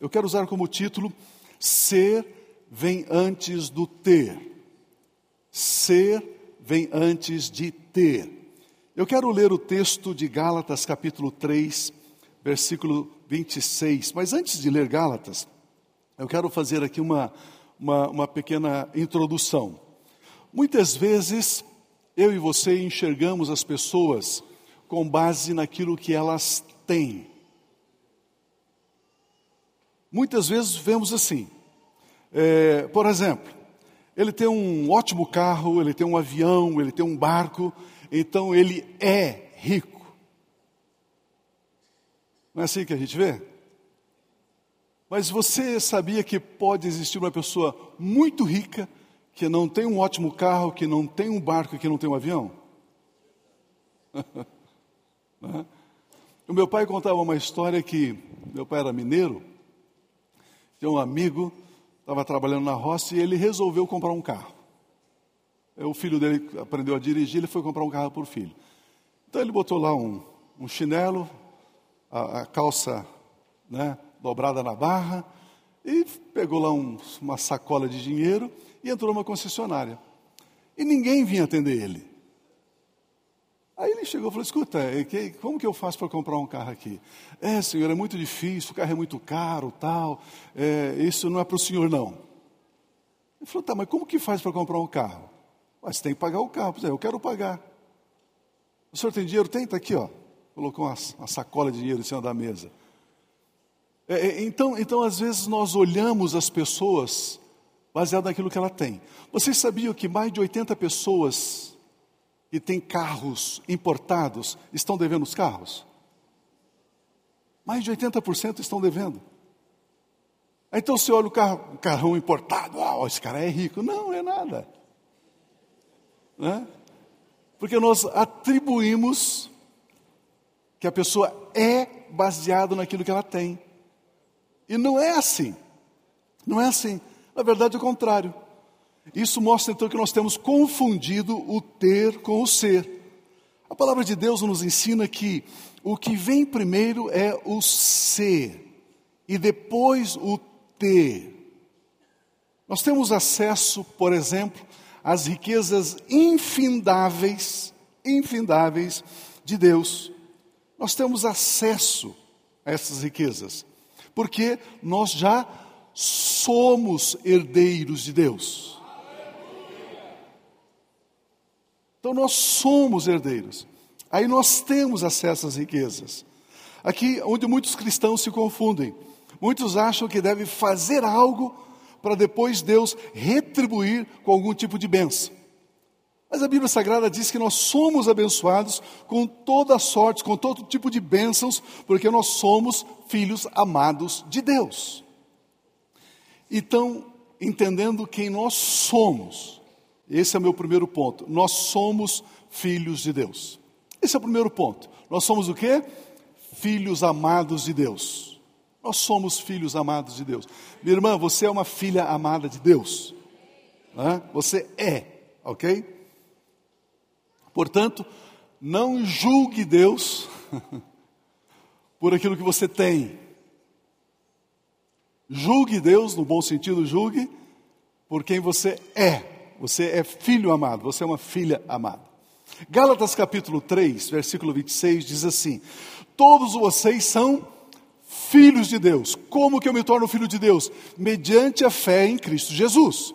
Eu quero usar como título Ser vem antes do ter. Ser vem antes de ter. Eu quero ler o texto de Gálatas, capítulo 3, versículo 26. Mas antes de ler Gálatas, eu quero fazer aqui uma, uma, uma pequena introdução. Muitas vezes, eu e você enxergamos as pessoas com base naquilo que elas têm. Muitas vezes vemos assim, é, por exemplo, ele tem um ótimo carro, ele tem um avião, ele tem um barco, então ele é rico. Não é assim que a gente vê? Mas você sabia que pode existir uma pessoa muito rica que não tem um ótimo carro, que não tem um barco, que não tem um avião? Né? o meu pai contava uma história que meu pai era mineiro, tinha um amigo, estava trabalhando na roça e ele resolveu comprar um carro. O filho dele aprendeu a dirigir, ele foi comprar um carro para o filho. Então ele botou lá um, um chinelo, a, a calça né, dobrada na barra, e pegou lá um, uma sacola de dinheiro e entrou numa concessionária. E ninguém vinha atender ele. Aí ele chegou e falou: Escuta, é como que eu faço para comprar um carro aqui? É, senhor, é muito difícil, o carro é muito caro, tal. É, isso não é para o senhor, não. Ele falou: Tá, mas como que faz para comprar um carro? Mas você tem que pagar o carro. Eu quero pagar. O senhor tem dinheiro? Tem, está aqui, ó. Colocou uma, uma, sacola de dinheiro em cima da mesa. É, é, então, então, às vezes, nós olhamos as pessoas baseado naquilo que ela tem. Vocês sabiam que mais de 80 pessoas que têm carros importados estão devendo os carros? Mais de 80% estão devendo. Então você olha o carro, o carrão importado, ah, esse cara é rico. Não, é nada. Né? Porque nós atribuímos que a pessoa é baseado naquilo que ela tem. E não é assim. Não é assim. Na verdade, é o contrário. Isso mostra então que nós temos confundido o ter com o ser. A palavra de Deus nos ensina que o que vem primeiro é o ser e depois o ter. Nós temos acesso, por exemplo, às riquezas infindáveis, infindáveis de Deus. Nós temos acesso a essas riquezas, porque nós já somos herdeiros de Deus. Então nós somos herdeiros. Aí nós temos acesso às riquezas. Aqui onde muitos cristãos se confundem. Muitos acham que devem fazer algo para depois Deus retribuir com algum tipo de bênção. Mas a Bíblia Sagrada diz que nós somos abençoados com toda sorte, com todo tipo de bênçãos, porque nós somos filhos amados de Deus. Então, entendendo quem nós somos, esse é o meu primeiro ponto. Nós somos filhos de Deus. Esse é o primeiro ponto. Nós somos o quê? Filhos amados de Deus. Nós somos filhos amados de Deus. Minha irmã, você é uma filha amada de Deus. Você é, ok? Portanto, não julgue Deus por aquilo que você tem. Julgue Deus, no bom sentido, julgue por quem você é. Você é filho amado, você é uma filha amada. Gálatas capítulo 3, versículo 26 diz assim: Todos vocês são filhos de Deus. Como que eu me torno filho de Deus? Mediante a fé em Cristo Jesus.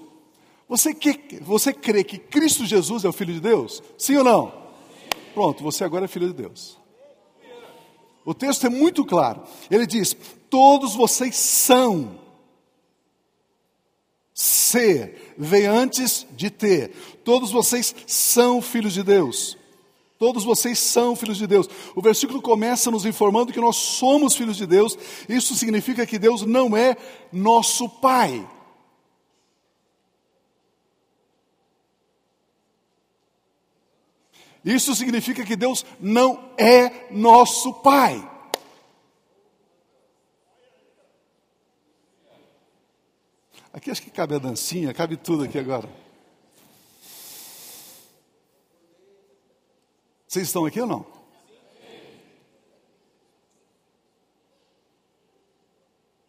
Você, que, você crê que Cristo Jesus é o Filho de Deus? Sim ou não? Pronto, você agora é filho de Deus. O texto é muito claro. Ele diz: Todos vocês são. Ser vem antes de ter. Todos vocês são filhos de Deus. Todos vocês são filhos de Deus. O versículo começa nos informando que nós somos filhos de Deus. Isso significa que Deus não é nosso Pai. Isso significa que Deus não é nosso Pai. Aqui acho que cabe a dancinha, cabe tudo aqui agora. Vocês estão aqui ou não?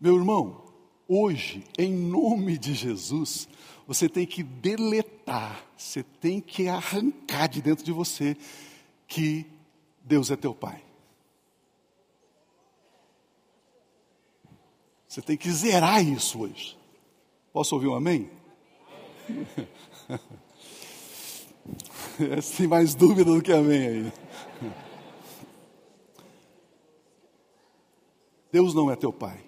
Meu irmão, hoje, em nome de Jesus, você tem que deletar, você tem que arrancar de dentro de você que Deus é teu Pai. Você tem que zerar isso hoje. Posso ouvir um amém? Tem mais dúvida do que amém aí. Deus não é teu pai.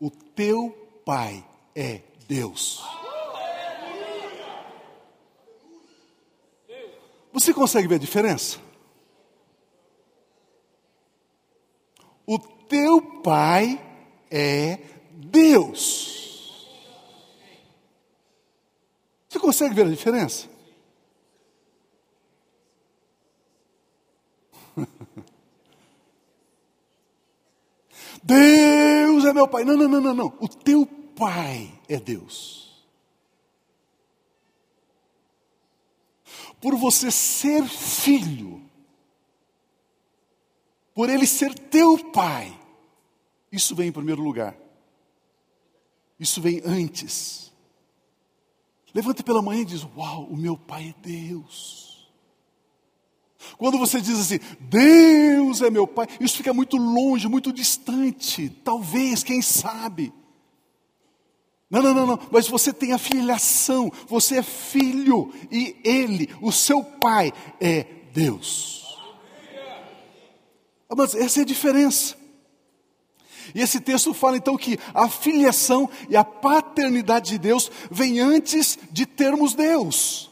O teu pai é Deus. Você consegue ver a diferença? O teu pai é Deus. Você consegue ver a diferença? Deus é meu pai. Não, não, não, não, não. O teu pai é Deus. Por você ser filho, por ele ser teu pai, isso vem em primeiro lugar. Isso vem antes. Levante pela manhã e diz: Uau, o meu pai é Deus. Quando você diz assim, Deus é meu pai, isso fica muito longe, muito distante. Talvez, quem sabe. Não, não, não, não. Mas você tem a filiação, você é filho, e ele, o seu pai, é Deus. Mas essa é a diferença. E esse texto fala então que a filiação e a paternidade de Deus vem antes de termos Deus.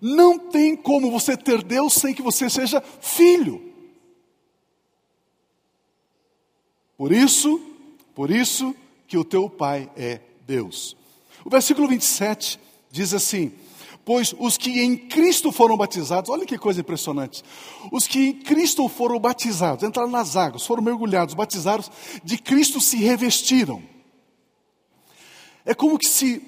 Não tem como você ter Deus sem que você seja filho. Por isso, por isso que o teu pai é Deus. O versículo 27 diz assim: Pois os que em Cristo foram batizados, olha que coisa impressionante. Os que em Cristo foram batizados, entraram nas águas, foram mergulhados, batizados, de Cristo se revestiram. É como que se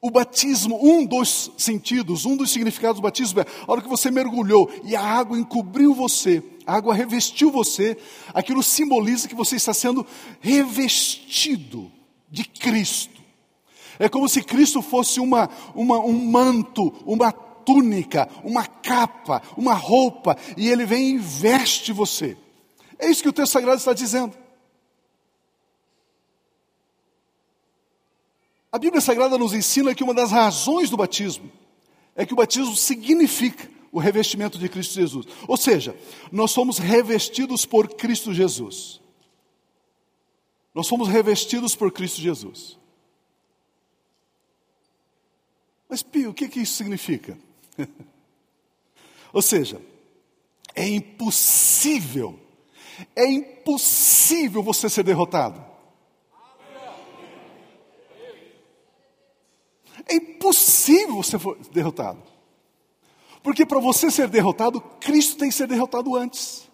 o batismo, um dos sentidos, um dos significados do batismo é a hora que você mergulhou e a água encobriu você, a água revestiu você, aquilo simboliza que você está sendo revestido de Cristo. É como se Cristo fosse uma, uma, um manto, uma túnica, uma capa, uma roupa, e ele vem e veste você. É isso que o texto sagrado está dizendo. A Bíblia Sagrada nos ensina que uma das razões do batismo é que o batismo significa o revestimento de Cristo Jesus. Ou seja, nós somos revestidos por Cristo Jesus. Nós somos revestidos por Cristo Jesus. Mas, Pio, o que, que isso significa? Ou seja, é impossível, é impossível você ser derrotado. É impossível você ser derrotado. Porque para você ser derrotado, Cristo tem que ser derrotado antes.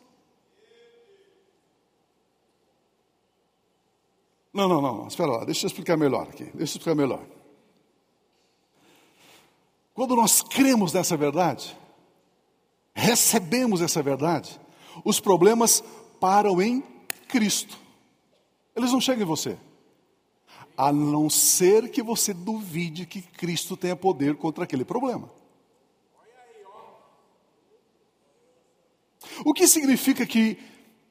Não, não, não, espera lá, deixa eu explicar melhor aqui. Deixa eu explicar melhor. Quando nós cremos nessa verdade, recebemos essa verdade, os problemas param em Cristo. Eles não chegam em você a não ser que você duvide que Cristo tenha poder contra aquele problema. O que significa que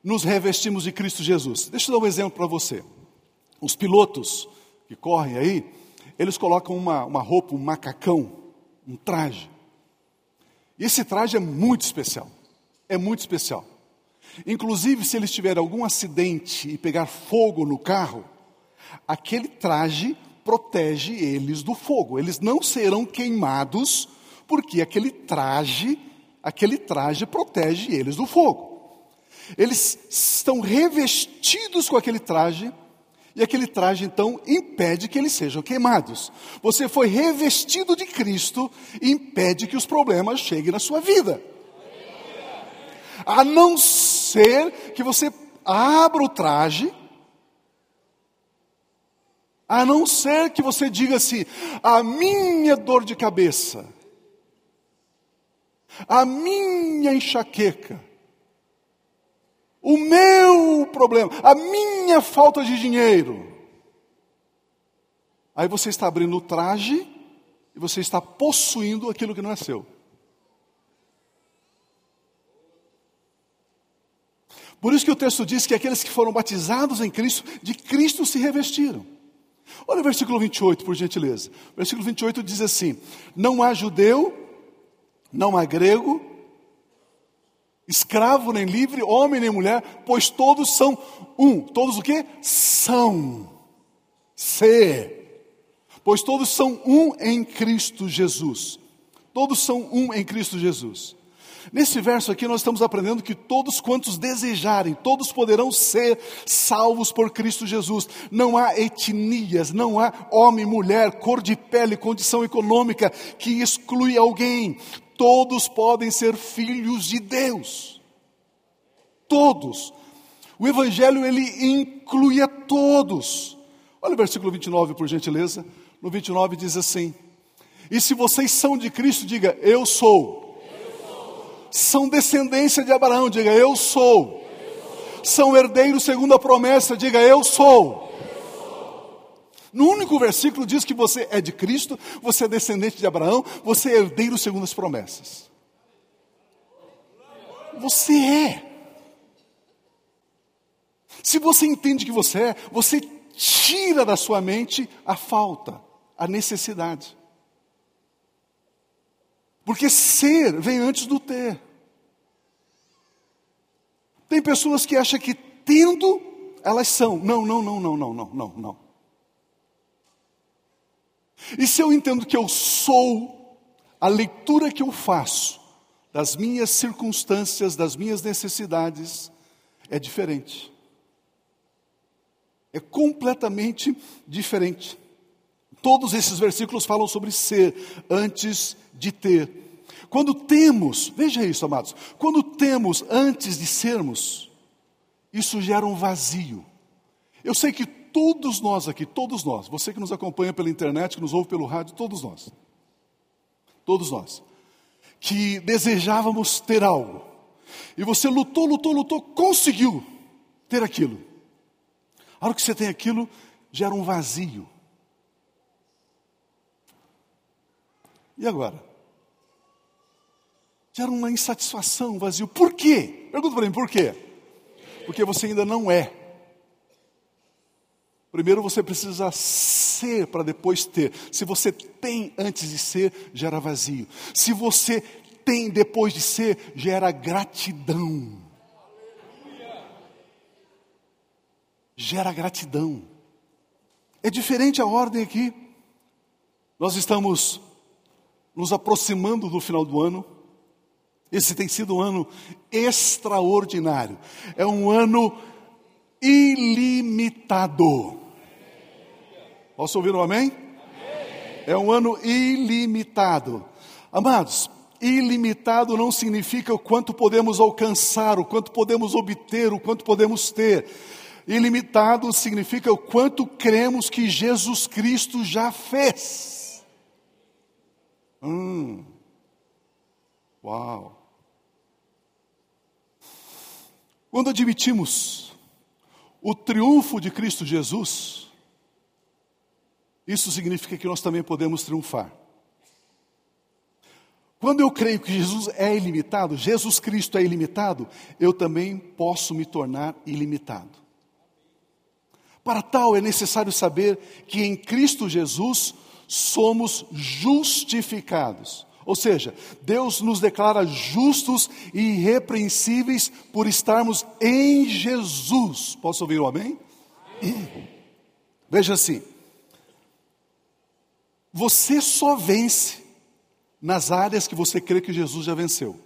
nos revestimos de Cristo Jesus? Deixa eu dar um exemplo para você. Os pilotos que correm aí, eles colocam uma, uma roupa, um macacão, um traje. E esse traje é muito especial. É muito especial. Inclusive, se eles tiverem algum acidente e pegar fogo no carro, aquele traje protege eles do fogo. Eles não serão queimados porque aquele traje, aquele traje protege eles do fogo. Eles estão revestidos com aquele traje e aquele traje então impede que eles sejam queimados. Você foi revestido de Cristo e impede que os problemas cheguem na sua vida. A não ser que você abra o traje a não ser que você diga assim: a minha dor de cabeça, a minha enxaqueca, o meu problema, a minha falta de dinheiro. Aí você está abrindo o traje e você está possuindo aquilo que não é seu. Por isso que o texto diz que aqueles que foram batizados em Cristo, de Cristo se revestiram. Olha o versículo 28, por gentileza. O versículo 28 diz assim: Não há judeu, não há grego, escravo nem livre, homem nem mulher, pois todos são um. Todos o que? São. Ser. Pois todos são um em Cristo Jesus. Todos são um em Cristo Jesus. Nesse verso aqui nós estamos aprendendo que todos quantos desejarem, todos poderão ser salvos por Cristo Jesus. Não há etnias, não há homem, mulher, cor de pele, condição econômica que exclui alguém. Todos podem ser filhos de Deus. Todos. O evangelho ele inclui a todos. Olha o versículo 29, por gentileza. No 29 diz assim: E se vocês são de Cristo, diga: Eu sou são descendência de Abraão, diga eu sou. São herdeiros segundo a promessa, diga eu sou. No único versículo diz que você é de Cristo, você é descendente de Abraão, você é herdeiro segundo as promessas. Você é. Se você entende que você é, você tira da sua mente a falta, a necessidade. Porque ser vem antes do ter. Tem pessoas que acham que tendo, elas são. Não, não, não, não, não, não, não, não. E se eu entendo que eu sou, a leitura que eu faço das minhas circunstâncias, das minhas necessidades, é diferente. É completamente diferente. Todos esses versículos falam sobre ser antes de ter. Quando temos, veja isso, amados, quando temos antes de sermos, isso gera um vazio. Eu sei que todos nós aqui, todos nós, você que nos acompanha pela internet, que nos ouve pelo rádio, todos nós, todos nós, que desejávamos ter algo, e você lutou, lutou, lutou, conseguiu ter aquilo. A hora que você tem aquilo, gera um vazio. E agora? Gera uma insatisfação, um vazio. Por quê? Pergunta para mim, por quê? Porque você ainda não é. Primeiro você precisa ser para depois ter. Se você tem antes de ser, gera vazio. Se você tem depois de ser, gera gratidão. Gera gratidão. É diferente a ordem aqui. Nós estamos nos aproximando do final do ano. Esse tem sido um ano extraordinário. É um ano ilimitado. Posso ouvir um amém? amém? É um ano ilimitado. Amados, ilimitado não significa o quanto podemos alcançar, o quanto podemos obter, o quanto podemos ter. Ilimitado significa o quanto cremos que Jesus Cristo já fez. Hum. Uau. Quando admitimos o triunfo de Cristo Jesus, isso significa que nós também podemos triunfar. Quando eu creio que Jesus é ilimitado, Jesus Cristo é ilimitado, eu também posso me tornar ilimitado. Para tal é necessário saber que em Cristo Jesus somos justificados. Ou seja, Deus nos declara justos e irrepreensíveis por estarmos em Jesus. Posso ouvir o amém? amém? Veja assim: você só vence nas áreas que você crê que Jesus já venceu.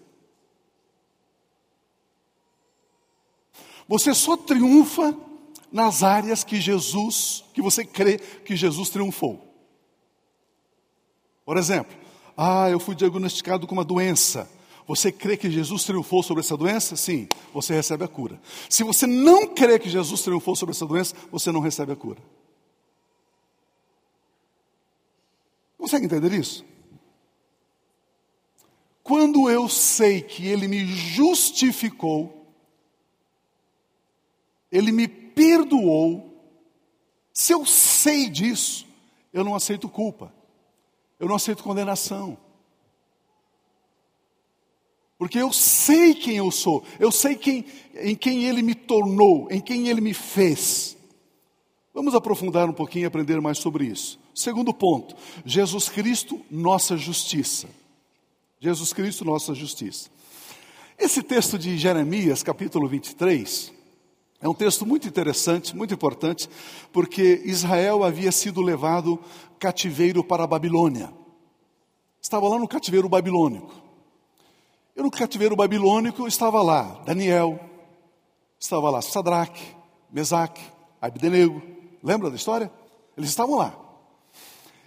Você só triunfa nas áreas que Jesus, que você crê que Jesus triunfou. Por exemplo, ah, eu fui diagnosticado com uma doença. Você crê que Jesus triunfou sobre essa doença? Sim, você recebe a cura. Se você não crê que Jesus triunfou sobre essa doença, você não recebe a cura. Consegue entender isso? Quando eu sei que Ele me justificou, Ele me perdoou. Se eu sei disso, eu não aceito culpa. Eu não aceito condenação. Porque eu sei quem eu sou, eu sei quem, em quem Ele me tornou, em quem Ele me fez. Vamos aprofundar um pouquinho e aprender mais sobre isso. Segundo ponto, Jesus Cristo, nossa justiça. Jesus Cristo, nossa justiça. Esse texto de Jeremias, capítulo 23, é um texto muito interessante, muito importante, porque Israel havia sido levado cativeiro para a Babilônia. Estava lá no cativeiro babilônico. E no cativeiro babilônico estava lá Daniel, estava lá Sadraque, Mesaque, Abdenego. Lembra da história? Eles estavam lá.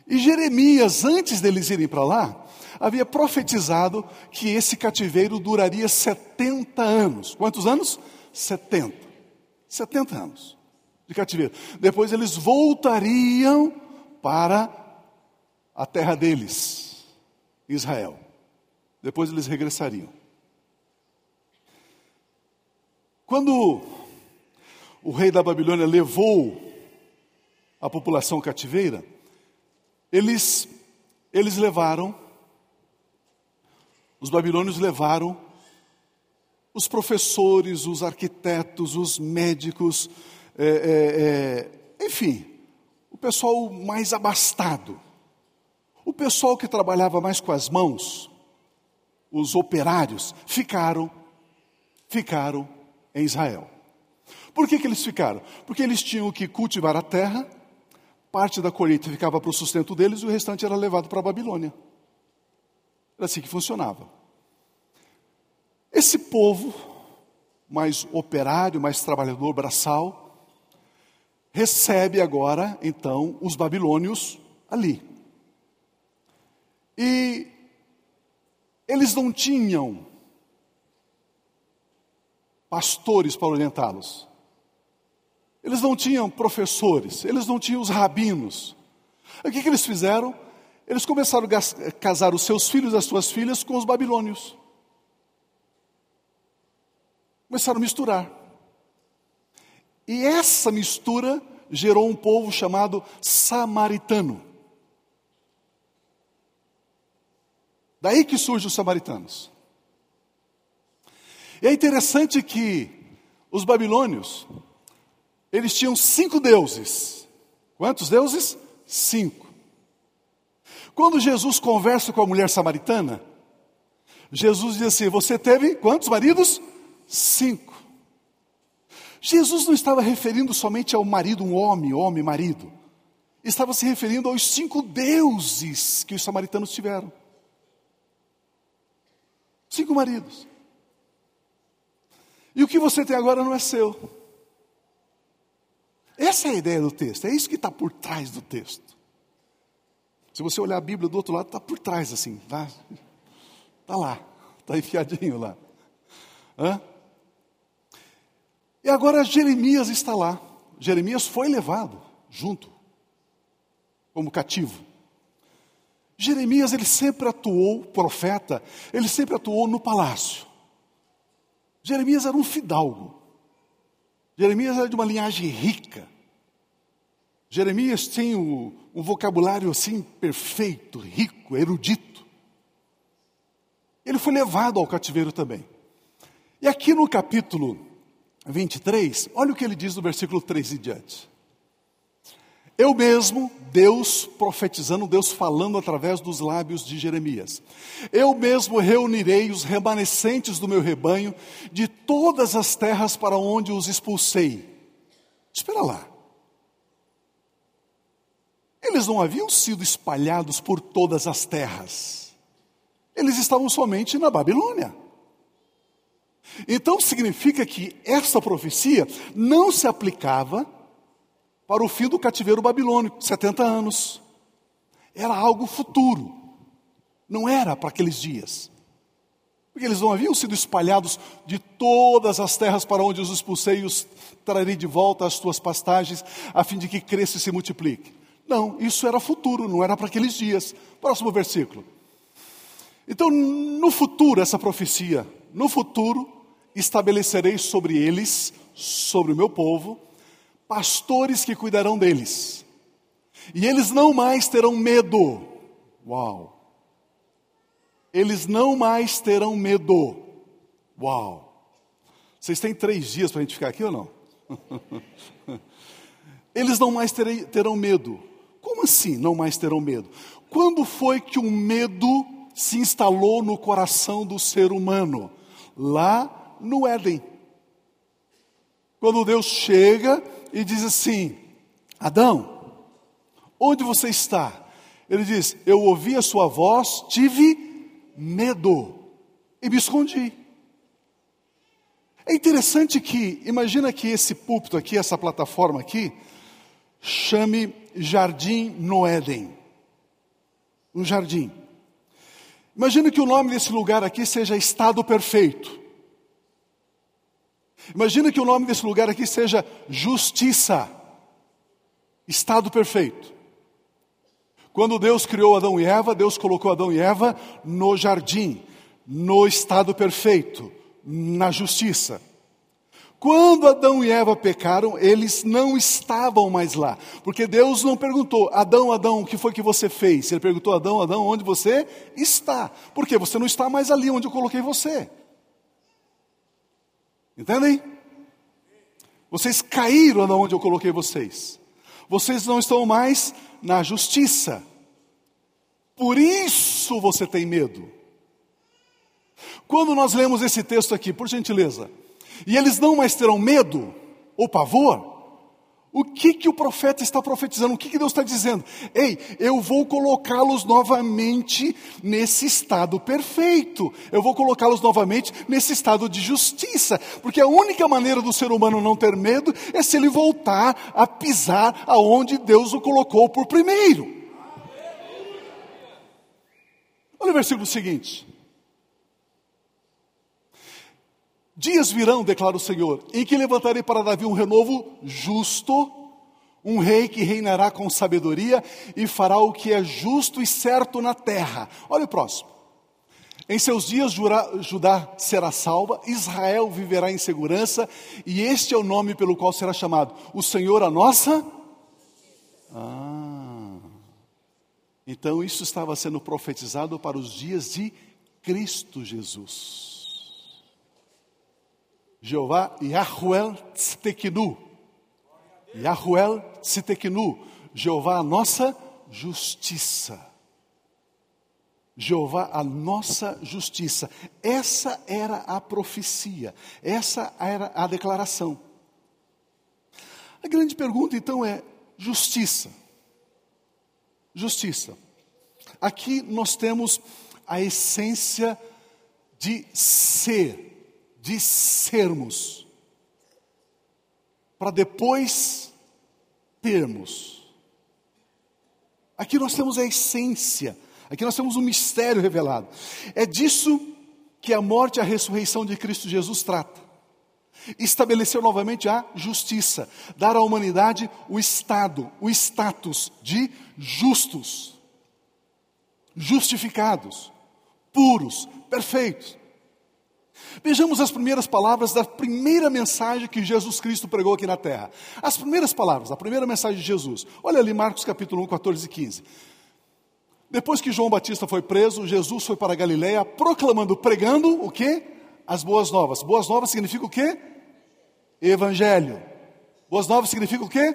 E Jeremias, antes deles irem para lá, havia profetizado que esse cativeiro duraria 70 anos. Quantos anos? 70. 70 anos de cativeiro. Depois eles voltariam para a terra deles, Israel. Depois eles regressariam. Quando o rei da Babilônia levou a população cativeira, eles, eles levaram, os babilônios levaram os professores, os arquitetos, os médicos, é, é, é, enfim, o pessoal mais abastado. O pessoal que trabalhava mais com as mãos, os operários, ficaram, ficaram em Israel. Por que, que eles ficaram? Porque eles tinham que cultivar a terra, parte da colheita ficava para o sustento deles e o restante era levado para a Babilônia. Era assim que funcionava. Esse povo, mais operário, mais trabalhador, braçal, recebe agora, então, os babilônios ali. E eles não tinham pastores para orientá-los. Eles não tinham professores, eles não tinham os rabinos. O que, que eles fizeram? Eles começaram a casar os seus filhos e as suas filhas com os babilônios. Começaram a misturar. E essa mistura gerou um povo chamado samaritano. Daí que surgem os samaritanos. E é interessante que os babilônios, eles tinham cinco deuses. Quantos deuses? Cinco. Quando Jesus conversa com a mulher samaritana, Jesus diz assim: Você teve quantos maridos? Cinco. Jesus não estava referindo somente ao marido, um homem, homem, marido. Estava se referindo aos cinco deuses que os samaritanos tiveram. Cinco maridos. E o que você tem agora não é seu. Essa é a ideia do texto, é isso que está por trás do texto. Se você olhar a Bíblia do outro lado, está por trás assim, tá? Está lá, está enfiadinho lá. Hã? E agora Jeremias está lá. Jeremias foi levado junto, como cativo. Jeremias, ele sempre atuou, profeta, ele sempre atuou no palácio. Jeremias era um fidalgo. Jeremias era de uma linhagem rica. Jeremias tem um, um vocabulário assim perfeito, rico, erudito. Ele foi levado ao cativeiro também. E aqui no capítulo 23, olha o que ele diz no versículo 3 e diante. Eu mesmo, Deus profetizando, Deus falando através dos lábios de Jeremias. Eu mesmo reunirei os remanescentes do meu rebanho de todas as terras para onde os expulsei. Espera lá. Eles não haviam sido espalhados por todas as terras. Eles estavam somente na Babilônia. Então significa que essa profecia não se aplicava para o fim do cativeiro babilônico, 70 anos. Era algo futuro, não era para aqueles dias. Porque eles não haviam sido espalhados de todas as terras para onde os expulsei e os trarei de volta às tuas pastagens, a fim de que cresça e se multiplique. Não, isso era futuro, não era para aqueles dias. Próximo versículo. Então, no futuro, essa profecia, no futuro, estabelecerei sobre eles sobre o meu povo pastores que cuidarão deles. E eles não mais terão medo. Uau! Eles não mais terão medo. Uau! Vocês têm três dias para a gente ficar aqui ou não? Eles não mais terei, terão medo. Como assim não mais terão medo? Quando foi que o medo se instalou no coração do ser humano? Lá no Éden. Quando Deus chega e diz assim: Adão, onde você está? Ele diz: Eu ouvi a sua voz, tive medo e me escondi. É interessante que, imagina que esse púlpito aqui, essa plataforma aqui, chame Jardim no Éden. Um jardim. Imagina que o nome desse lugar aqui seja Estado Perfeito. Imagina que o nome desse lugar aqui seja Justiça. Estado Perfeito. Quando Deus criou Adão e Eva, Deus colocou Adão e Eva no jardim, no estado perfeito, na justiça. Quando Adão e Eva pecaram, eles não estavam mais lá, porque Deus não perguntou, Adão, Adão, o que foi que você fez? Ele perguntou, Adão, Adão, onde você está? Porque você não está mais ali onde eu coloquei você. Entendem? Vocês caíram onde eu coloquei vocês. Vocês não estão mais na justiça. Por isso você tem medo. Quando nós lemos esse texto aqui, por gentileza, e eles não mais terão medo ou pavor, o que, que o profeta está profetizando? O que, que Deus está dizendo? Ei, eu vou colocá-los novamente nesse estado perfeito. Eu vou colocá-los novamente nesse estado de justiça. Porque a única maneira do ser humano não ter medo é se ele voltar a pisar aonde Deus o colocou por primeiro. Olha o versículo seguinte. Dias virão, declara o Senhor, em que levantarei para Davi um renovo justo, um rei que reinará com sabedoria e fará o que é justo e certo na terra. Olha o próximo. Em seus dias Judá será salva, Israel viverá em segurança, e este é o nome pelo qual será chamado: o Senhor a nossa. Ah, então isso estava sendo profetizado para os dias de Cristo Jesus. Jeová Yahuel Tztekinu. Yahuel Tztekinu. Jeová a nossa justiça. Jeová a nossa justiça. Essa era a profecia, essa era a declaração. A grande pergunta então é: justiça. Justiça. Aqui nós temos a essência de ser de sermos, para depois termos. Aqui nós temos a essência, aqui nós temos um mistério revelado. É disso que a morte e a ressurreição de Cristo Jesus trata. Estabeleceu novamente a justiça, dar à humanidade o estado, o status de justos, justificados, puros, perfeitos. Vejamos as primeiras palavras da primeira mensagem que Jesus Cristo pregou aqui na terra. As primeiras palavras, a primeira mensagem de Jesus. Olha ali Marcos capítulo 1, 14 e 15. Depois que João Batista foi preso, Jesus foi para Galiléia proclamando, pregando o quê? As boas novas. Boas novas significa o quê? Evangelho. Boas novas significa o quê?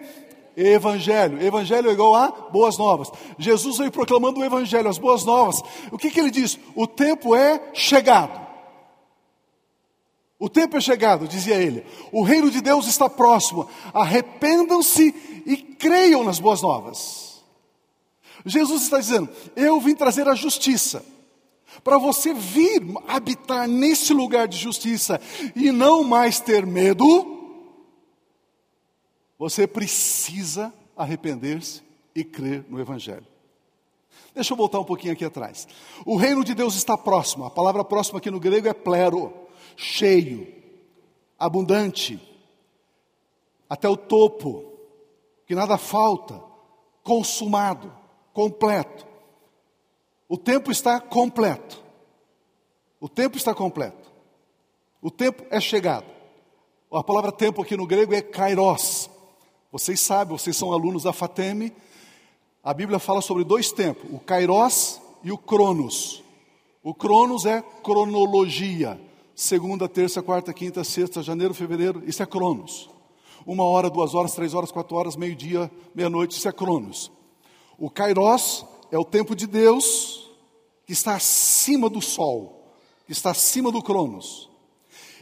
Evangelho. Evangelho é igual a boas novas. Jesus veio proclamando o Evangelho, as boas novas. O que, que ele diz? O tempo é chegado. O tempo é chegado, dizia ele. O reino de Deus está próximo. Arrependam-se e creiam nas boas novas. Jesus está dizendo: Eu vim trazer a justiça. Para você vir habitar nesse lugar de justiça e não mais ter medo, você precisa arrepender-se e crer no Evangelho. Deixa eu voltar um pouquinho aqui atrás. O reino de Deus está próximo. A palavra próxima aqui no grego é plero cheio, abundante, até o topo, que nada falta, consumado, completo. O tempo está completo. O tempo está completo. O tempo é chegado. A palavra tempo aqui no grego é kairos. Vocês sabem, vocês são alunos da FATEM. A Bíblia fala sobre dois tempos, o kairos e o cronos. O cronos é cronologia. Segunda, terça, quarta, quinta, sexta, janeiro, fevereiro, isso é cronos. Uma hora, duas horas, três horas, quatro horas, meio-dia, meia-noite, isso é cronos. O kairos é o tempo de Deus que está acima do sol, que está acima do cronos.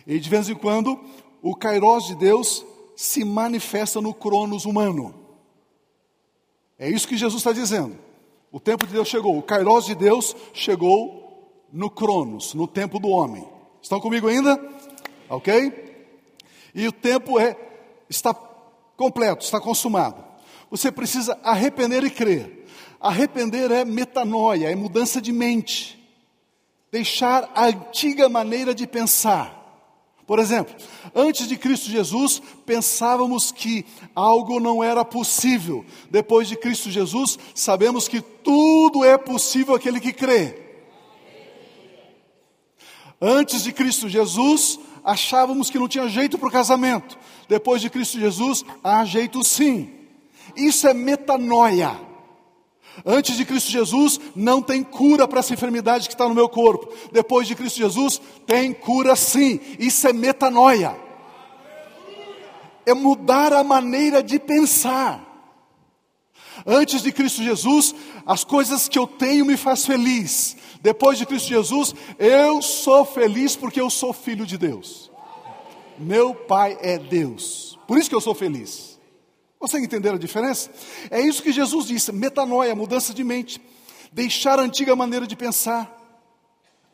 E de vez em quando, o kairos de Deus se manifesta no cronos humano. É isso que Jesus está dizendo. O tempo de Deus chegou, o kairos de Deus chegou no Cronos, no tempo do homem. Estão comigo ainda? Ok? E o tempo é está completo, está consumado. Você precisa arrepender e crer. Arrepender é metanoia, é mudança de mente. Deixar a antiga maneira de pensar. Por exemplo, antes de Cristo Jesus, pensávamos que algo não era possível. Depois de Cristo Jesus, sabemos que tudo é possível aquele que crê. Antes de Cristo Jesus, achávamos que não tinha jeito para o casamento. Depois de Cristo Jesus, há jeito sim. Isso é metanoia. Antes de Cristo Jesus, não tem cura para essa enfermidade que está no meu corpo. Depois de Cristo Jesus, tem cura sim. Isso é metanoia. É mudar a maneira de pensar. Antes de Cristo Jesus, as coisas que eu tenho me faz feliz. Depois de Cristo Jesus, eu sou feliz porque eu sou filho de Deus. Meu pai é Deus. Por isso que eu sou feliz. Consegue entender a diferença? É isso que Jesus disse: metanoia, mudança de mente. Deixar a antiga maneira de pensar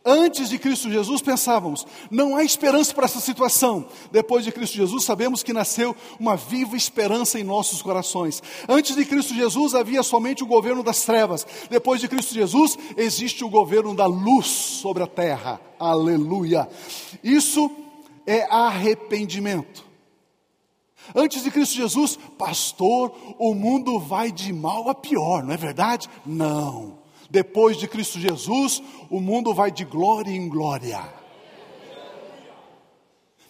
Antes de Cristo Jesus pensávamos, não há esperança para essa situação. Depois de Cristo Jesus, sabemos que nasceu uma viva esperança em nossos corações. Antes de Cristo Jesus havia somente o governo das trevas. Depois de Cristo Jesus, existe o governo da luz sobre a terra. Aleluia. Isso é arrependimento. Antes de Cristo Jesus, pastor, o mundo vai de mal a pior, não é verdade? Não. Depois de Cristo Jesus, o mundo vai de glória em glória.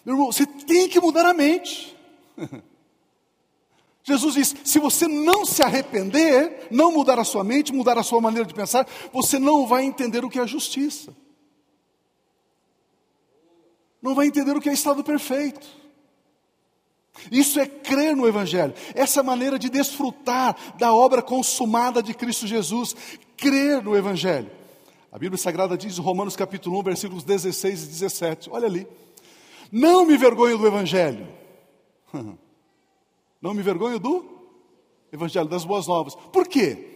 Meu irmão, você tem que mudar a mente. Jesus diz: se você não se arrepender, não mudar a sua mente, mudar a sua maneira de pensar, você não vai entender o que é justiça. Não vai entender o que é estado perfeito. Isso é crer no Evangelho, essa maneira de desfrutar da obra consumada de Cristo Jesus, crer no Evangelho. A Bíblia Sagrada diz, Romanos capítulo 1, versículos 16 e 17, olha ali. Não me vergonho do Evangelho. Não me vergonho do Evangelho, das boas novas. Por quê?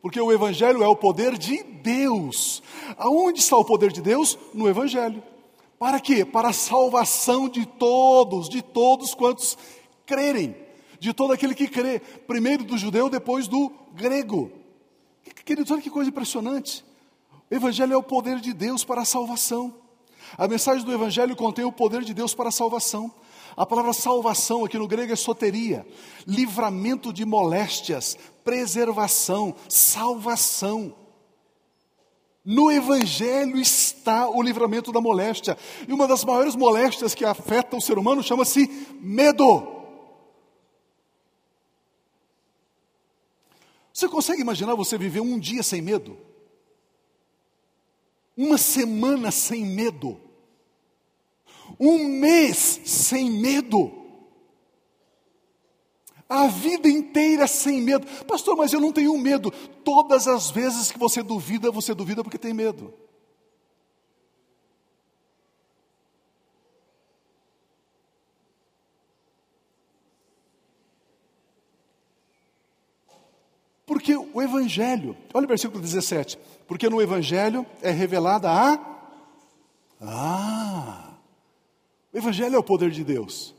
Porque o Evangelho é o poder de Deus. Aonde está o poder de Deus? No Evangelho. Para quê? Para a salvação de todos, de todos quantos crerem, de todo aquele que crê, primeiro do judeu, depois do grego. Queridos, olha que coisa impressionante. O Evangelho é o poder de Deus para a salvação. A mensagem do Evangelho contém o poder de Deus para a salvação. A palavra salvação aqui no grego é soteria, livramento de moléstias, preservação, salvação. No Evangelho está o livramento da moléstia. E uma das maiores moléstias que afetam o ser humano chama-se medo. Você consegue imaginar você viver um dia sem medo? Uma semana sem medo? Um mês sem medo? A vida inteira sem medo. Pastor, mas eu não tenho medo. Todas as vezes que você duvida, você duvida porque tem medo. Porque o Evangelho, olha o versículo 17. Porque no Evangelho é revelada a. Ah! O Evangelho é o poder de Deus.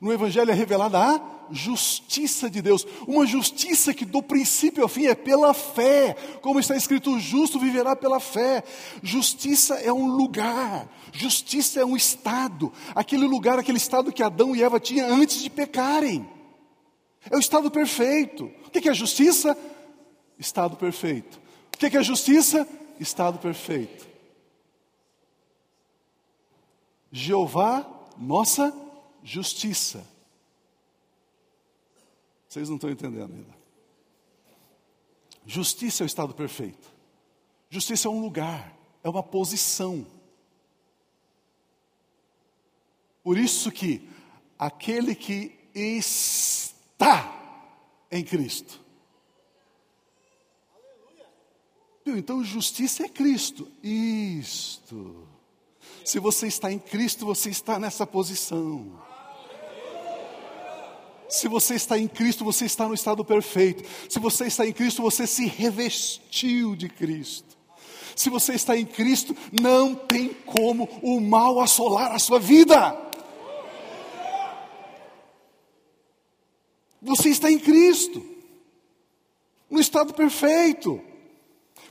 No Evangelho é revelada a justiça de Deus, uma justiça que do princípio ao fim é pela fé, como está escrito: o justo viverá pela fé. Justiça é um lugar, justiça é um estado, aquele lugar, aquele estado que Adão e Eva tinham antes de pecarem. É o estado perfeito. O que é justiça? Estado perfeito. O que é justiça? Estado perfeito. Jeová, nossa justiça. Vocês não estão entendendo ainda. Justiça é o estado perfeito. Justiça é um lugar, é uma posição. Por isso que aquele que está em Cristo. Então justiça é Cristo. Isto. Se você está em Cristo, você está nessa posição. Se você está em Cristo, você está no estado perfeito. Se você está em Cristo, você se revestiu de Cristo. Se você está em Cristo, não tem como o mal assolar a sua vida. Você está em Cristo, no estado perfeito.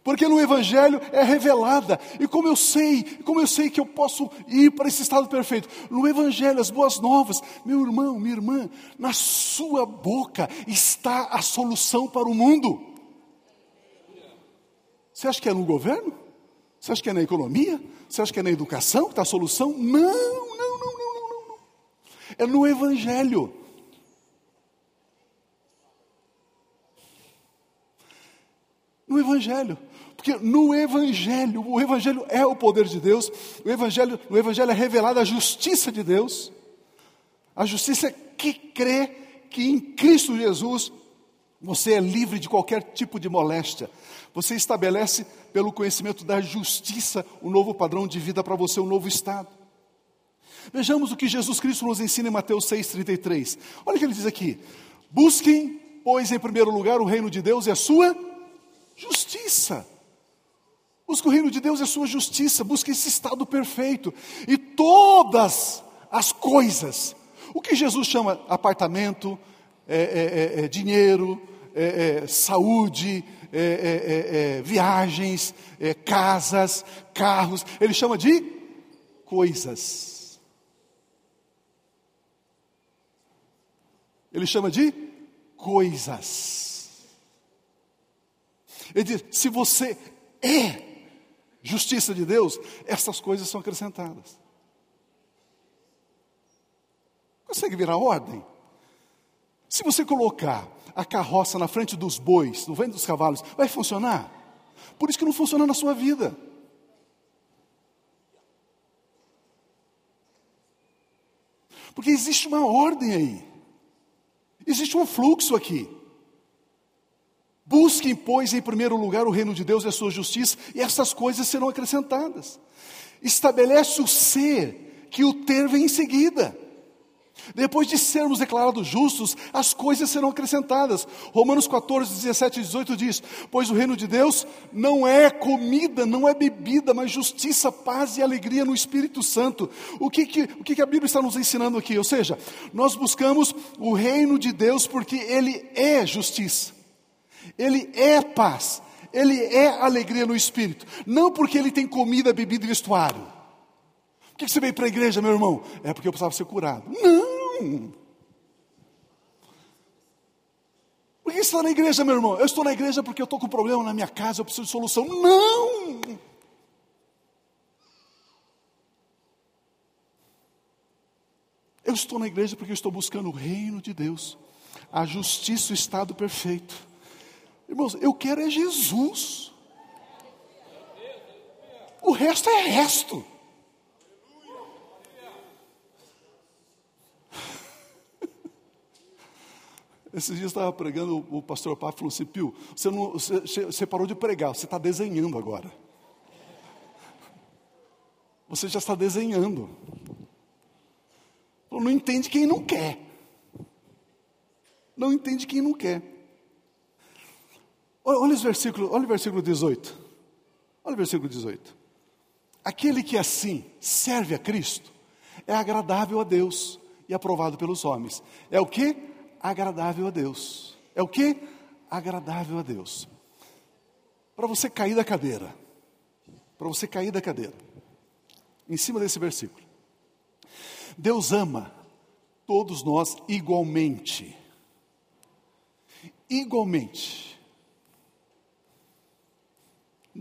Porque no Evangelho é revelada. E como eu sei, como eu sei que eu posso ir para esse estado perfeito? No Evangelho, as boas novas, meu irmão, minha irmã, na sua boca está a solução para o mundo. Você acha que é no governo? Você acha que é na economia? Você acha que é na educação que está a solução? Não, não, não, não, não, não. É no Evangelho. No Evangelho. Porque no Evangelho, o Evangelho é o poder de Deus, o Evangelho, no Evangelho é revelada a justiça de Deus, a justiça que crê que em Cristo Jesus você é livre de qualquer tipo de moléstia. Você estabelece, pelo conhecimento da justiça, um novo padrão de vida para você, um novo estado. Vejamos o que Jesus Cristo nos ensina em Mateus 6,33. Olha o que ele diz aqui: Busquem, pois, em primeiro lugar o reino de Deus e a sua justiça. Busca o reino de Deus e a sua justiça, busca esse estado perfeito. E todas as coisas, o que Jesus chama apartamento, é, é, é, é dinheiro, é, é, saúde, viagens, casas, carros, ele chama de coisas. Ele chama de coisas. Ele diz: se você é justiça de Deus, essas coisas são acrescentadas. Consegue virar ordem? Se você colocar a carroça na frente dos bois, no vento dos cavalos, vai funcionar? Por isso que não funciona na sua vida. Porque existe uma ordem aí. Existe um fluxo aqui. Busquem, pois, em primeiro lugar o reino de Deus e a sua justiça, e essas coisas serão acrescentadas. Estabelece o ser, que o ter vem em seguida. Depois de sermos declarados justos, as coisas serão acrescentadas. Romanos 14, 17 e 18 diz: Pois o reino de Deus não é comida, não é bebida, mas justiça, paz e alegria no Espírito Santo. O que, que, o que, que a Bíblia está nos ensinando aqui? Ou seja, nós buscamos o reino de Deus porque Ele é justiça. Ele é paz, ele é alegria no espírito, não porque ele tem comida, bebida e vestuário. Por que você veio para a igreja, meu irmão? É porque eu precisava ser curado. Não! Por que você está na igreja, meu irmão? Eu estou na igreja porque eu estou com um problema na minha casa, eu preciso de solução. Não! Eu estou na igreja porque eu estou buscando o reino de Deus, a justiça, o estado perfeito. Irmãos, eu quero é Jesus. O resto é resto. Esses dias eu estava pregando, o pastor Pá falou assim, Pio, você, não, você, você parou de pregar, você está desenhando agora. Você já está desenhando. Não entende quem não quer. Não entende quem não quer. Olha, olha, versículo, olha o versículo 18. Olha o versículo 18. Aquele que assim serve a Cristo é agradável a Deus e aprovado pelos homens. É o que? Agradável a Deus. É o que? Agradável a Deus. Para você cair da cadeira. Para você cair da cadeira. Em cima desse versículo. Deus ama todos nós igualmente. Igualmente.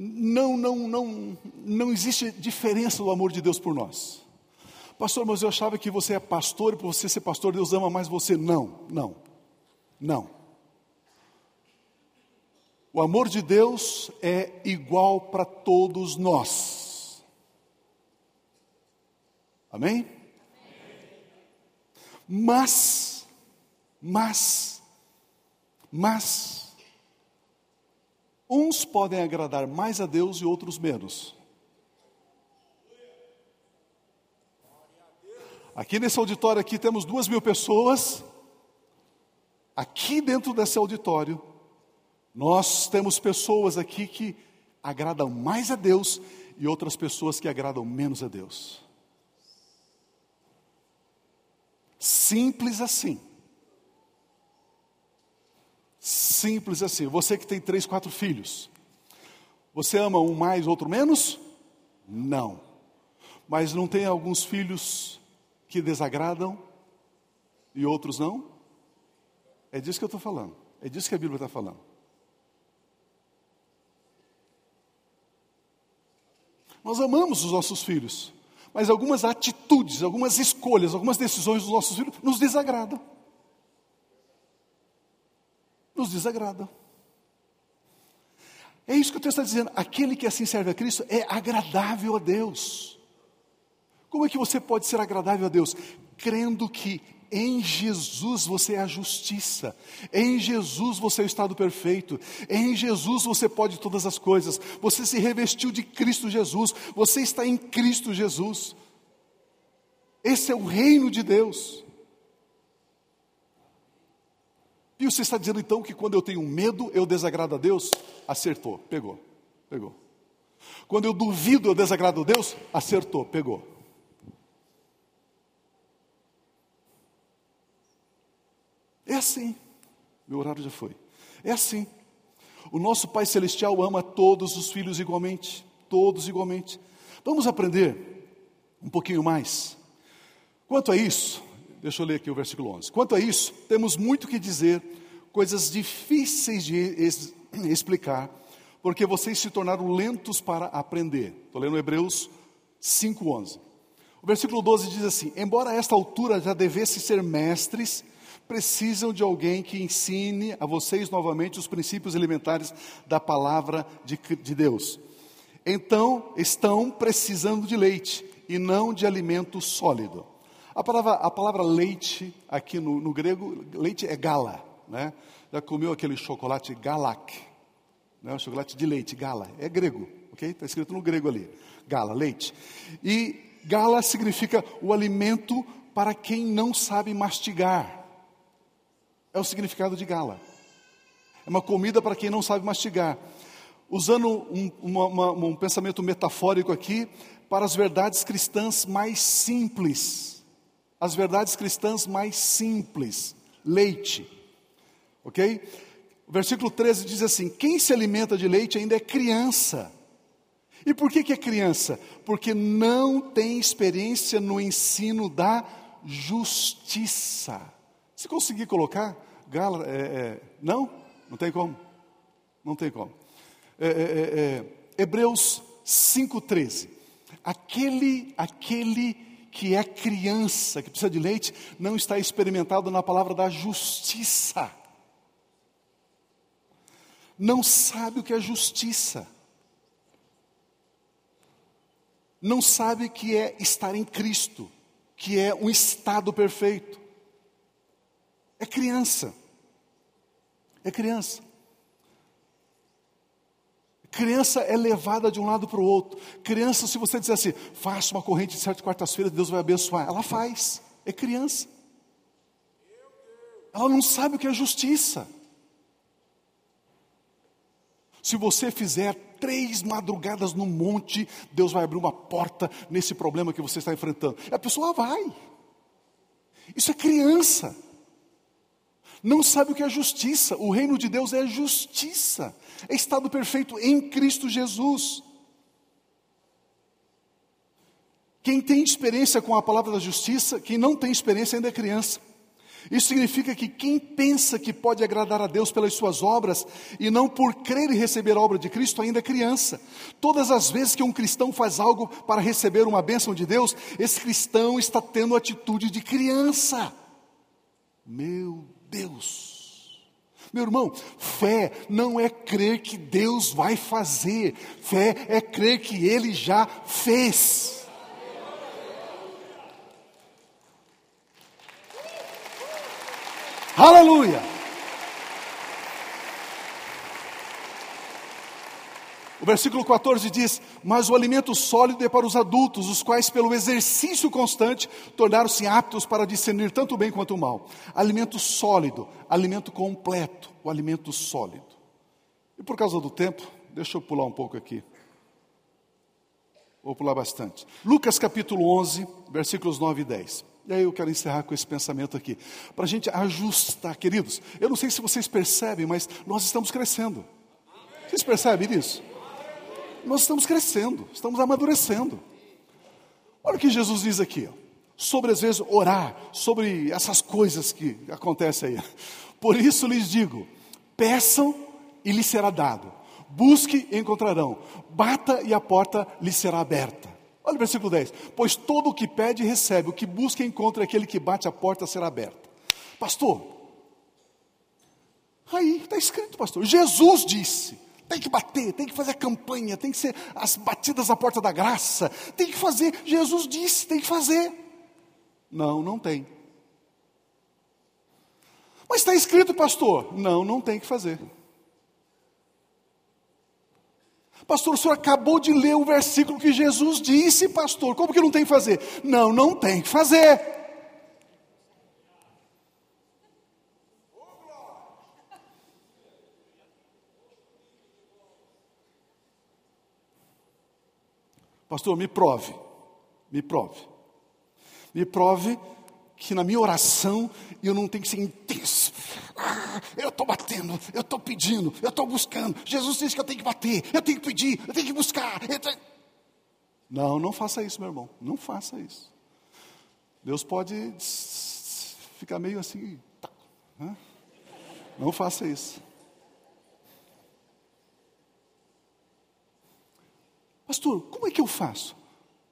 Não, não, não, não existe diferença do amor de Deus por nós. Pastor, mas eu achava que você é pastor e por você ser pastor, Deus ama mais você. Não, não, não. O amor de Deus é igual para todos nós. Amém? Mas, mas, mas, uns podem agradar mais a Deus e outros menos. Aqui nesse auditório aqui temos duas mil pessoas. Aqui dentro desse auditório, nós temos pessoas aqui que agradam mais a Deus e outras pessoas que agradam menos a Deus. Simples assim. Simples assim. Você que tem três, quatro filhos. Você ama um mais, outro menos? Não. Mas não tem alguns filhos que desagradam e outros não? É disso que eu estou falando. É disso que a Bíblia está falando. Nós amamos os nossos filhos, mas algumas atitudes, algumas escolhas, algumas decisões dos nossos filhos nos desagradam. Nos desagradam. É isso que o texto está dizendo. Aquele que assim serve a Cristo é agradável a Deus. Como é que você pode ser agradável a Deus? Crendo que em Jesus você é a justiça, em Jesus você é o estado perfeito, em Jesus você pode todas as coisas, você se revestiu de Cristo Jesus, você está em Cristo Jesus. Esse é o reino de Deus. E você está dizendo então que quando eu tenho medo, eu desagrado a Deus? Acertou, pegou, pegou. Quando eu duvido, eu desagrado a Deus? Acertou, pegou. É assim. Meu horário já foi. É assim. O nosso Pai Celestial ama todos os filhos igualmente. Todos igualmente. Vamos aprender um pouquinho mais. Quanto a isso, deixa eu ler aqui o versículo 11. Quanto a isso, temos muito que dizer, coisas difíceis de es explicar, porque vocês se tornaram lentos para aprender. Estou lendo Hebreus 5,11. O versículo 12 diz assim: Embora a esta altura já devesse ser mestres, precisam de alguém que ensine a vocês novamente os princípios elementares da palavra de, de Deus. Então, estão precisando de leite e não de alimento sólido. A palavra, a palavra leite, aqui no, no grego, leite é gala, né? Já comeu aquele chocolate galak, né? Chocolate de leite, gala, é grego, ok? Está escrito no grego ali, gala, leite. E gala significa o alimento para quem não sabe mastigar. É o significado de gala. É uma comida para quem não sabe mastigar. Usando um, uma, uma, um pensamento metafórico aqui, para as verdades cristãs mais simples. As verdades cristãs mais simples. Leite. Ok? O versículo 13 diz assim: Quem se alimenta de leite ainda é criança. E por que, que é criança? Porque não tem experiência no ensino da justiça. Se conseguir colocar, Gala, é, é, não? Não tem como. Não tem como. É, é, é, é Hebreus 5,13. Aquele, aquele que é criança, que precisa de leite, não está experimentado na palavra da justiça. Não sabe o que é justiça. Não sabe o que é estar em Cristo, que é um estado perfeito. É criança. É criança. Criança é levada de um lado para o outro. Criança, se você disser assim, faça uma corrente de sete quartas-feiras, Deus vai abençoar. Ela faz. É criança. Ela não sabe o que é justiça. Se você fizer três madrugadas no monte, Deus vai abrir uma porta nesse problema que você está enfrentando. E a pessoa vai. Isso é criança não sabe o que é justiça. O reino de Deus é justiça, é estado perfeito em Cristo Jesus. Quem tem experiência com a palavra da justiça, quem não tem experiência ainda é criança. Isso significa que quem pensa que pode agradar a Deus pelas suas obras e não por crer e receber a obra de Cristo ainda é criança. Todas as vezes que um cristão faz algo para receber uma bênção de Deus, esse cristão está tendo atitude de criança. Meu Deus. Meu irmão, fé não é crer que Deus vai fazer, fé é crer que Ele já fez. Aleluia! O versículo 14 diz: Mas o alimento sólido é para os adultos, os quais, pelo exercício constante, tornaram-se aptos para discernir tanto o bem quanto o mal. Alimento sólido, alimento completo, o alimento sólido. E por causa do tempo, deixa eu pular um pouco aqui. Vou pular bastante. Lucas capítulo 11, versículos 9 e 10. E aí eu quero encerrar com esse pensamento aqui, para a gente ajustar, queridos. Eu não sei se vocês percebem, mas nós estamos crescendo. Vocês percebem isso? Nós estamos crescendo, estamos amadurecendo. Olha o que Jesus diz aqui, sobre às vezes orar, sobre essas coisas que acontecem aí. Por isso lhes digo: peçam e lhes será dado, busque e encontrarão, bata e a porta lhes será aberta. Olha o versículo 10. Pois todo o que pede, recebe, o que busca, encontra, aquele que bate, a porta será aberta. Pastor, aí está escrito, pastor. Jesus disse: tem que bater, tem que fazer a campanha, tem que ser as batidas à porta da graça, tem que fazer. Jesus disse: tem que fazer. Não, não tem. Mas está escrito, pastor. Não, não tem que fazer. Pastor, o senhor acabou de ler o versículo que Jesus disse, pastor. Como que não tem que fazer? Não, não tem que fazer. Pastor, me prove. Me prove. Me prove que na minha oração eu não tenho que ser intenso. Ah, eu estou batendo, eu estou pedindo, eu estou buscando. Jesus disse que eu tenho que bater, eu tenho que pedir, eu tenho que buscar. Tenho... Não, não faça isso, meu irmão. Não faça isso. Deus pode ficar meio assim. Tá, né? Não faça isso. Pastor, como é que eu faço?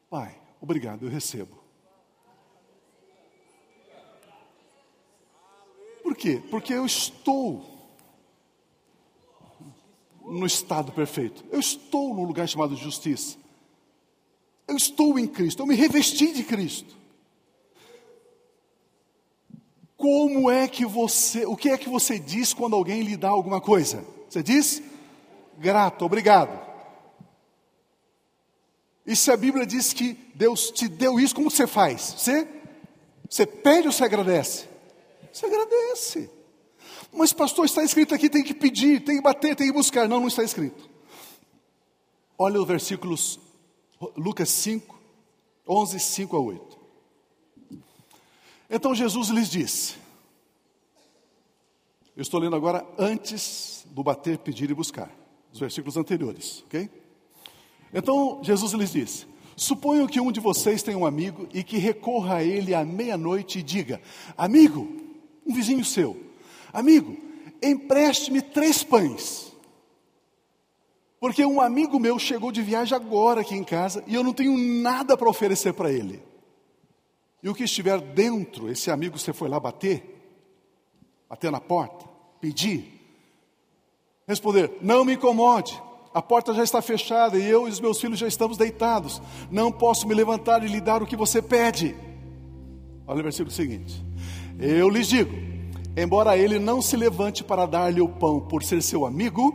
Pai, obrigado, eu recebo. Por quê? Porque eu estou no estado perfeito. Eu estou no lugar chamado justiça. Eu estou em Cristo, eu me revesti de Cristo. Como é que você, o que é que você diz quando alguém lhe dá alguma coisa? Você diz? Grato, obrigado. E se a Bíblia diz que Deus te deu isso, como você faz? Você, você pede ou você agradece? Você agradece. Mas, pastor, está escrito aqui: tem que pedir, tem que bater, tem que buscar. Não, não está escrito. Olha os versículos, Lucas 5, 11, 5 a 8. Então Jesus lhes disse: Eu estou lendo agora antes do bater, pedir e buscar, os versículos anteriores, ok? Então Jesus lhes disse: Suponho que um de vocês tenha um amigo e que recorra a ele à meia-noite e diga: Amigo, um vizinho seu, amigo, empreste-me três pães. Porque um amigo meu chegou de viagem agora aqui em casa e eu não tenho nada para oferecer para ele. E o que estiver dentro, esse amigo você foi lá bater, bater na porta, pedir, responder: não me incomode, a porta já está fechada e eu e os meus filhos já estamos deitados, não posso me levantar e lhe dar o que você pede. Olha o versículo seguinte: eu lhes digo: embora ele não se levante para dar-lhe o pão por ser seu amigo,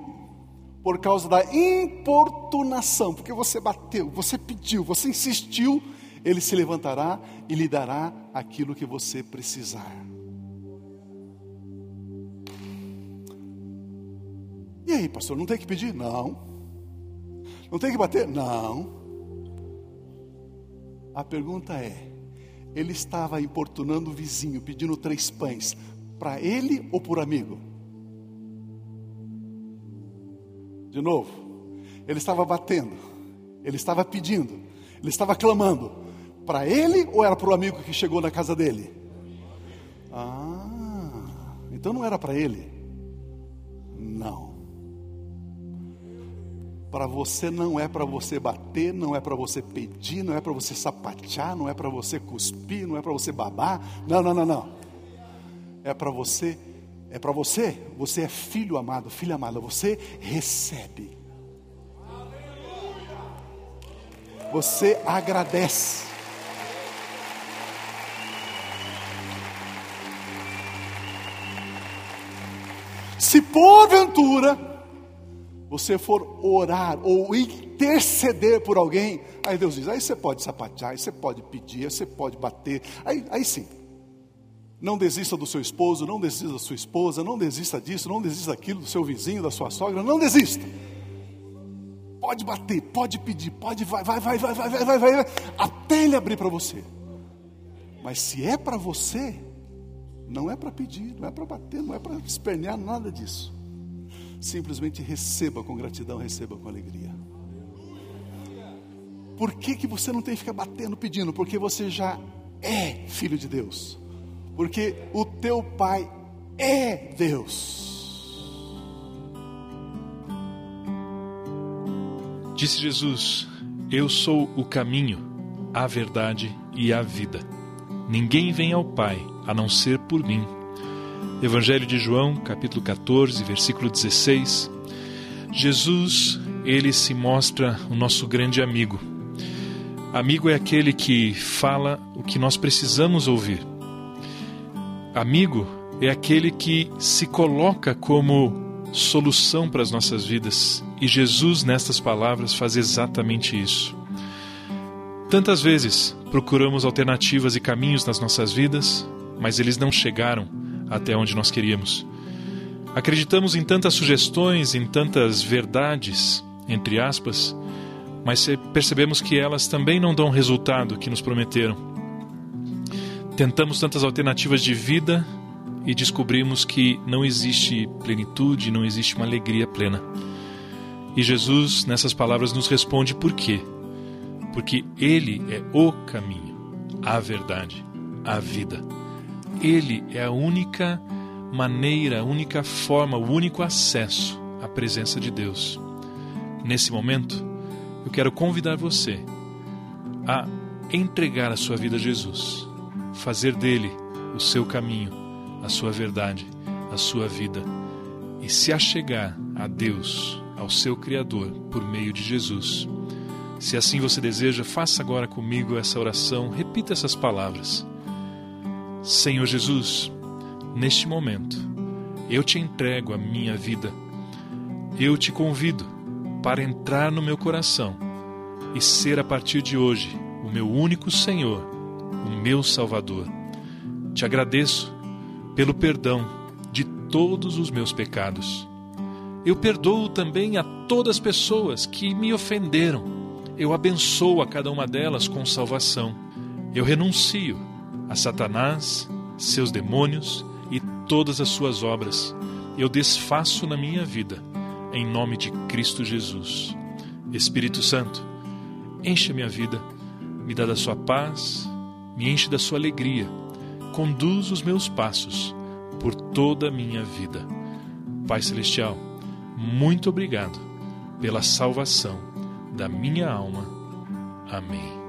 por causa da importunação, porque você bateu, você pediu, você insistiu, ele se levantará e lhe dará aquilo que você precisar. E aí, pastor, não tem que pedir? Não. Não tem que bater? Não. A pergunta é: ele estava importunando o vizinho, pedindo três pães, para ele ou por amigo? De novo, ele estava batendo, ele estava pedindo, ele estava clamando, para ele ou era para o amigo que chegou na casa dele? Ah, Então não era para ele? Para você não é para você bater, não é para você pedir, não é para você sapatear, não é para você cuspir, não é para você babar. Não, não, não, não. É para você, é para você. Você é filho amado, filha amada, você recebe. Você agradece. Se porventura você for orar ou interceder por alguém, aí Deus diz: aí você pode sapatear, aí você pode pedir, aí você pode bater, aí, aí sim. Não desista do seu esposo, não desista da sua esposa, não desista disso, não desista daquilo, do seu vizinho, da sua sogra, não desista. Pode bater, pode pedir, pode vai, vai, vai, vai, vai, vai, vai, vai, até ele abrir para você. Mas se é para você, não é para pedir, não é para bater, não é para espernear, nada disso. Simplesmente receba com gratidão, receba com alegria. Por que, que você não tem que ficar batendo, pedindo? Porque você já é filho de Deus. Porque o teu pai é Deus. Disse Jesus: Eu sou o caminho, a verdade e a vida. Ninguém vem ao Pai a não ser por mim. Evangelho de João, capítulo 14, versículo 16. Jesus, ele se mostra o nosso grande amigo. Amigo é aquele que fala o que nós precisamos ouvir. Amigo é aquele que se coloca como solução para as nossas vidas. E Jesus, nestas palavras, faz exatamente isso. Tantas vezes procuramos alternativas e caminhos nas nossas vidas, mas eles não chegaram até onde nós queríamos. Acreditamos em tantas sugestões, em tantas verdades, entre aspas, mas percebemos que elas também não dão o resultado que nos prometeram. Tentamos tantas alternativas de vida e descobrimos que não existe plenitude, não existe uma alegria plena. E Jesus, nessas palavras, nos responde por quê? Porque Ele é o caminho, a verdade, a vida. Ele é a única maneira, a única forma, o único acesso à presença de Deus. Nesse momento, eu quero convidar você a entregar a sua vida a Jesus, fazer dele o seu caminho, a sua verdade, a sua vida e se achegar a Deus, ao seu Criador, por meio de Jesus. Se assim você deseja, faça agora comigo essa oração, repita essas palavras. Senhor Jesus, neste momento, eu te entrego a minha vida. Eu te convido para entrar no meu coração e ser a partir de hoje o meu único Senhor, o meu Salvador. Te agradeço pelo perdão de todos os meus pecados. Eu perdoo também a todas as pessoas que me ofenderam. Eu abençoo a cada uma delas com salvação. Eu renuncio a Satanás, seus demônios e todas as suas obras. Eu desfaço na minha vida, em nome de Cristo Jesus. Espírito Santo, enche a minha vida, me dá da sua paz, me enche da sua alegria, conduz os meus passos por toda a minha vida. Pai Celestial, muito obrigado pela salvação da minha alma. Amém.